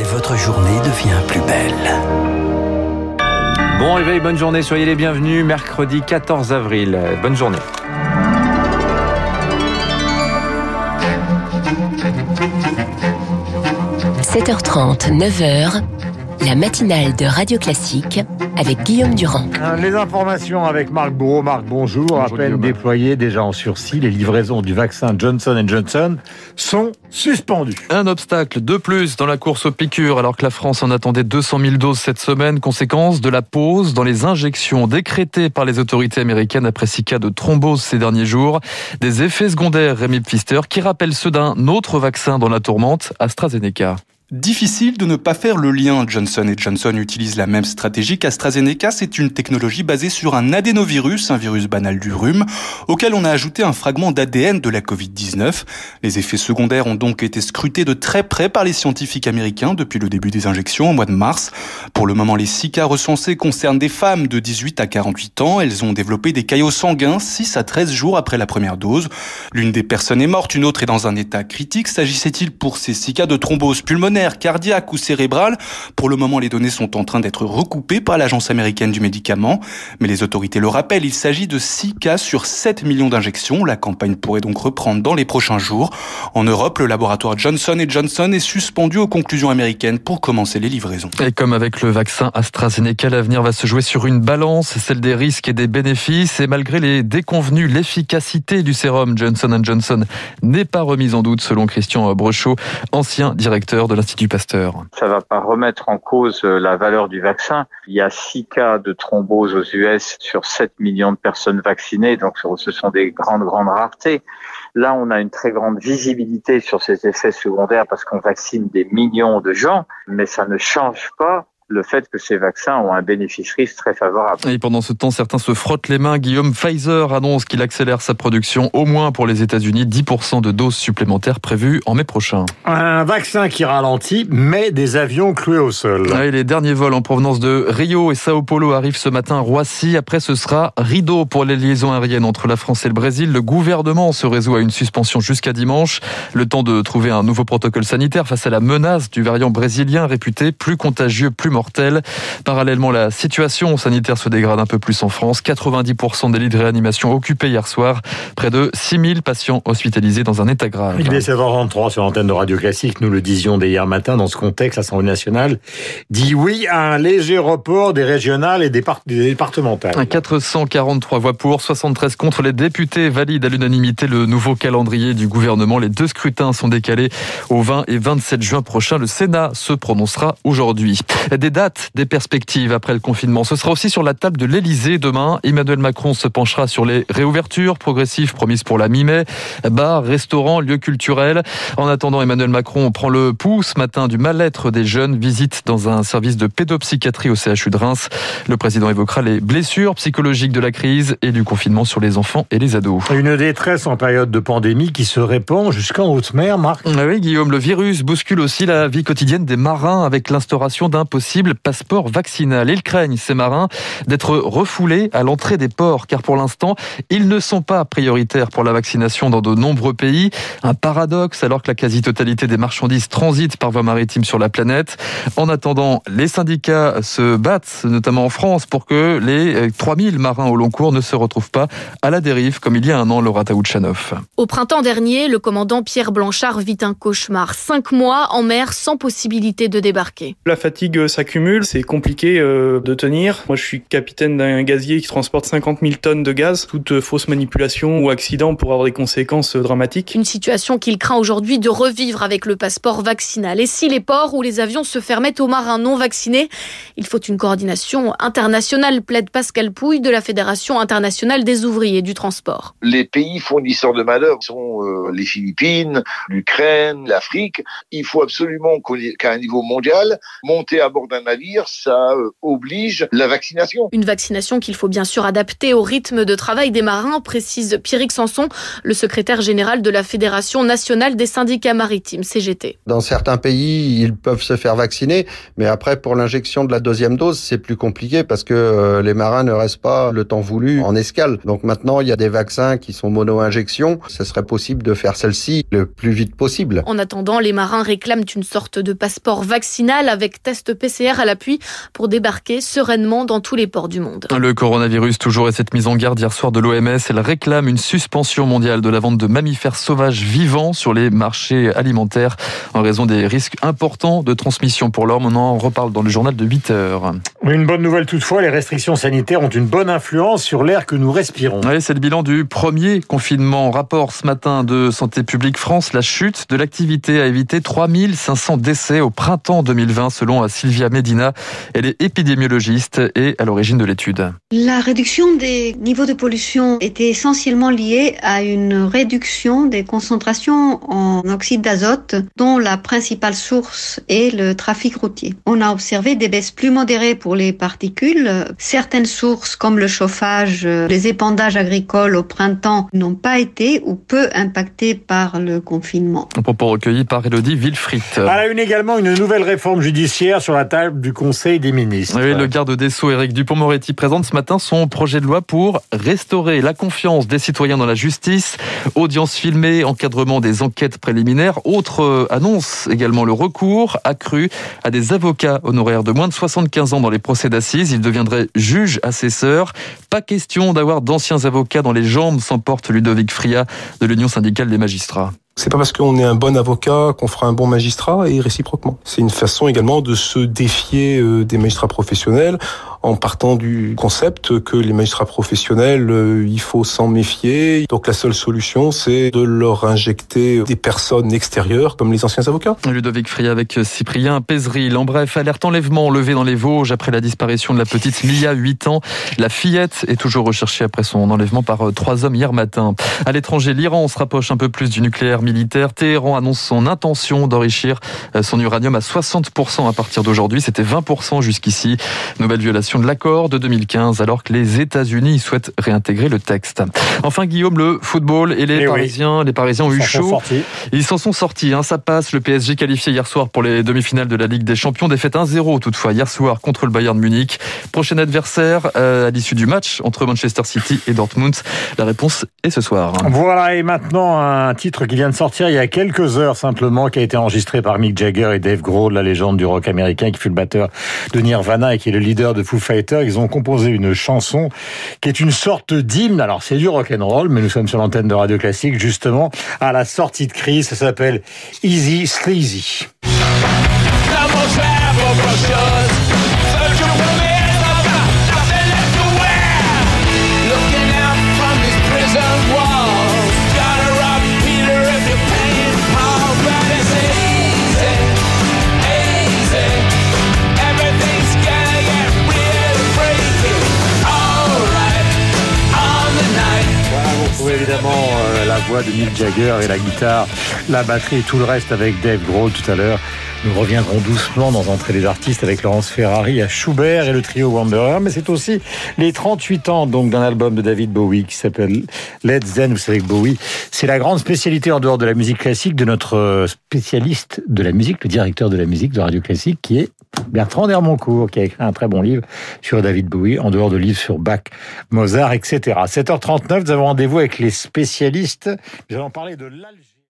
et votre journée devient plus belle. Bon réveil, bonne journée, soyez les bienvenus. Mercredi 14 avril. Bonne journée. – 7h30, 9h, la matinale de Radio Classique avec Guillaume Durand. Euh, les informations avec Marc Bourreau. Marc, bonjour. à peine déployé, déjà en sursis, les livraisons du vaccin Johnson Johnson sont suspendues. Un obstacle de plus dans la course aux piqûres, alors que la France en attendait 200 000 doses cette semaine, conséquence de la pause dans les injections décrétées par les autorités américaines après six cas de thrombose ces derniers jours. Des effets secondaires, Rémi Pfister, qui rappellent ceux d'un autre vaccin dans la tourmente, AstraZeneca. Difficile de ne pas faire le lien. Johnson Johnson utilise la même stratégie qu'AstraZeneca. C'est une technologie basée sur un adénovirus, un virus banal du rhume, auquel on a ajouté un fragment d'ADN de la Covid-19. Les effets secondaires ont donc été scrutés de très près par les scientifiques américains depuis le début des injections au mois de mars. Pour le moment, les six cas recensés concernent des femmes de 18 à 48 ans. Elles ont développé des caillots sanguins 6 à 13 jours après la première dose. L'une des personnes est morte, une autre est dans un état critique. S'agissait-il pour ces six cas de thrombose pulmonaire? Cardiaque ou cérébrale. Pour le moment, les données sont en train d'être recoupées par l'Agence américaine du médicament. Mais les autorités le rappellent, il s'agit de 6 cas sur 7 millions d'injections. La campagne pourrait donc reprendre dans les prochains jours. En Europe, le laboratoire Johnson Johnson est suspendu aux conclusions américaines pour commencer les livraisons. Et comme avec le vaccin AstraZeneca, l'avenir va se jouer sur une balance, celle des risques et des bénéfices. Et malgré les déconvenus, l'efficacité du sérum Johnson Johnson n'est pas remise en doute, selon Christian Brechot, ancien directeur de l'Institut du Pasteur. Ça va pas remettre en cause euh, la valeur du vaccin. Il y a 6 cas de thrombose aux US sur 7 millions de personnes vaccinées, donc ce sont des grandes, grandes raretés. Là, on a une très grande visibilité sur ces effets secondaires parce qu'on vaccine des millions de gens, mais ça ne change pas le fait que ces vaccins ont un bénéfice-risque très favorable. Et pendant ce temps, certains se frottent les mains. Guillaume Pfizer annonce qu'il accélère sa production, au moins pour les États-Unis, 10% de doses supplémentaires prévues en mai prochain. Un vaccin qui ralentit, mais des avions cloués au sol. les derniers vols en provenance de Rio et Sao Paulo arrivent ce matin à Roissy. Après, ce sera rideau pour les liaisons aériennes entre la France et le Brésil. Le gouvernement se résout à une suspension jusqu'à dimanche. Le temps de trouver un nouveau protocole sanitaire face à la menace du variant brésilien réputé plus contagieux, plus mortel Parallèlement, la situation sanitaire se dégrade un peu plus en France. 90% des lits de réanimation occupés hier soir. Près de 6000 patients hospitalisés dans un état grave. Il est 7h33 sur l'antenne de Radio Classique. Nous le disions dès hier matin. Dans ce contexte, l'Assemblée nationale dit oui à un léger report des régionales et des, départementales. 443 voix pour, 73 contre. Les députés valident à l'unanimité le nouveau calendrier du gouvernement. Les deux scrutins sont décalés au 20 et 27 juin prochain. Le Sénat se prononcera aujourd'hui. Des dates, des perspectives après le confinement. Ce sera aussi sur la table de l'Elysée demain. Emmanuel Macron se penchera sur les réouvertures progressives promises pour la mi-mai. Bars, restaurants, lieux culturels. En attendant, Emmanuel Macron prend le pouls ce matin du mal-être des jeunes. Visite dans un service de pédopsychiatrie au CHU de Reims. Le président évoquera les blessures psychologiques de la crise et du confinement sur les enfants et les ados. Une détresse en période de pandémie qui se répand jusqu'en haute mer, Marc. Ah oui, Guillaume, le virus bouscule aussi la vie quotidienne des marins avec l'instauration d'un possible passeport vaccinal. Ils craignent, ces marins, d'être refoulés à l'entrée des ports, car pour l'instant, ils ne sont pas prioritaires pour la vaccination dans de nombreux pays. Un paradoxe, alors que la quasi-totalité des marchandises transitent par voie maritime sur la planète. En attendant, les syndicats se battent, notamment en France, pour que les 3000 marins au long cours ne se retrouvent pas à la dérive, comme il y a un an, Laura Taouchanoff. Au printemps dernier, le commandant Pierre Blanchard vit un cauchemar. Cinq mois en mer sans possibilité de débarquer. La fatigue s'accumule c'est compliqué euh, de tenir. Moi, je suis capitaine d'un gazier qui transporte 50 000 tonnes de gaz. Toute euh, fausse manipulation ou accident pourrait avoir des conséquences euh, dramatiques. Une situation qu'il craint aujourd'hui de revivre avec le passeport vaccinal. Et si les ports ou les avions se fermaient aux marins non vaccinés, il faut une coordination internationale, plaide Pascal Pouille de la Fédération internationale des ouvriers du transport. Les pays fournisseurs de main-d'œuvre sont les Philippines, l'Ukraine, l'Afrique. Il faut absolument qu'à un niveau mondial, monter à bord d'un navire, ça euh, oblige la vaccination. Une vaccination qu'il faut bien sûr adapter au rythme de travail des marins, précise Pierrick Sanson, le secrétaire général de la Fédération nationale des syndicats maritimes, CGT. Dans certains pays, ils peuvent se faire vacciner, mais après, pour l'injection de la deuxième dose, c'est plus compliqué parce que euh, les marins ne restent pas le temps voulu en escale. Donc maintenant, il y a des vaccins qui sont mono-injection. Ce serait possible de faire celle-ci le plus vite possible. En attendant, les marins réclament une sorte de passeport vaccinal avec test PCR à l'appui pour débarquer sereinement dans tous les ports du monde. Le coronavirus toujours et cette mise en garde hier soir de l'OMS, elle réclame une suspension mondiale de la vente de mammifères sauvages vivants sur les marchés alimentaires en raison des risques importants de transmission pour l'homme. On en reparle dans le journal de 8 heures. Une bonne nouvelle toutefois, les restrictions sanitaires ont une bonne influence sur l'air que nous respirons. Oui, c'est le bilan du premier confinement. Rapport ce matin de Santé publique France, la chute de l'activité a évité 3500 décès au printemps 2020 selon Sylvia Medina. Elle est épidémiologiste et à l'origine de l'étude. La réduction des niveaux de pollution était essentiellement liée à une réduction des concentrations en oxyde d'azote dont la principale source est le trafic routier. On a observé des baisses plus modérées pour les particules. Certaines sources comme le chauffage, les épandages agricoles au printemps n'ont pas été ou peu impactés par le confinement. Un propos recueilli par Elodie Wilfried. À la une également, une nouvelle réforme judiciaire sur la table du Conseil des ministres. Le garde des Sceaux, Éric Dupont-Moretti, présente ce matin son projet de loi pour restaurer la confiance des citoyens dans la justice. Audience filmée, encadrement des enquêtes préliminaires. Autre euh, annonce également le recours accru à des avocats honoraires de moins de 75 ans dans les procès d'assises. Ils deviendraient juges assesseurs. Pas question d'avoir d'anciens avocats dans les jambes, s'emporte Ludovic Fria de l'Union syndicale des magistrats. C'est pas parce qu'on est un bon avocat qu'on fera un bon magistrat et réciproquement. C'est une façon également de se défier euh, des magistrats professionnels en partant du concept que les magistrats professionnels, euh, il faut s'en méfier. Donc la seule solution, c'est de leur injecter des personnes extérieures comme les anciens avocats. Ludovic Fria avec Cyprien Pézeril. En bref, alerte enlèvement levé dans les Vosges après la disparition de la petite Mia, 8 ans. La fillette est toujours recherchée après son enlèvement par euh, trois hommes hier matin. À l'étranger, l'Iran se rapproche un peu plus du nucléaire militaire. Téhéran annonce son intention d'enrichir euh, son uranium à 60% à partir d'aujourd'hui. C'était 20% jusqu'ici. Nouvelle violation de l'accord de 2015 alors que les États-Unis souhaitent réintégrer le texte. Enfin, Guillaume, le football et les Eh oui. Parisiens, les Parisiens ont eu Ils sont chaud. Ils s'en sont sortis, hein, ça passe. Le PSG qualifié hier soir pour les demi-finales de la Ligue des Champions. Défaite 1-0 toutefois hier soir contre le Bayern Munich. Prochain adversaire euh, à l'issue du match entre Manchester City et Dortmund. La réponse est ce soir. Voilà, et maintenant un titre qui vient de sortir il y a quelques heures simplement, qui a été enregistré par Mick Jagger et Dave Grohl, la légende du rock américain, qui fut le batteur de Nirvana et qui est le leader de Foo Fighters. Ils ont composé une chanson qui est une sorte d'hymne. Alors c'est du rock and roll, mais nous sommes sur l'antenne de Radio Classique justement à la sortie de crise. Ça s'appelle Easy Sleazy. La voix de Mick Jagger et la guitare, la batterie et tout le reste avec Dave Grohl tout à l'heure. Nous reviendrons doucement dans Entrée des artistes avec Laurence Ferrari à Schubert et le trio Wanderer. Mais c'est aussi les 38 ans donc d'un album de David Bowie qui s'appelle Let's Zen. Vous savez que Bowie, c'est la grande spécialité en dehors de la musique classique de notre spécialiste de la musique, le directeur de la musique de Radio Classique qui est Bertrand Dermoncourt, qui a écrit un très bon livre sur David Bowie, en dehors de livres sur Bach, Mozart, etc. 7h39, nous avons rendez-vous avec les spécialistes. Nous allons parler de l'Algérie.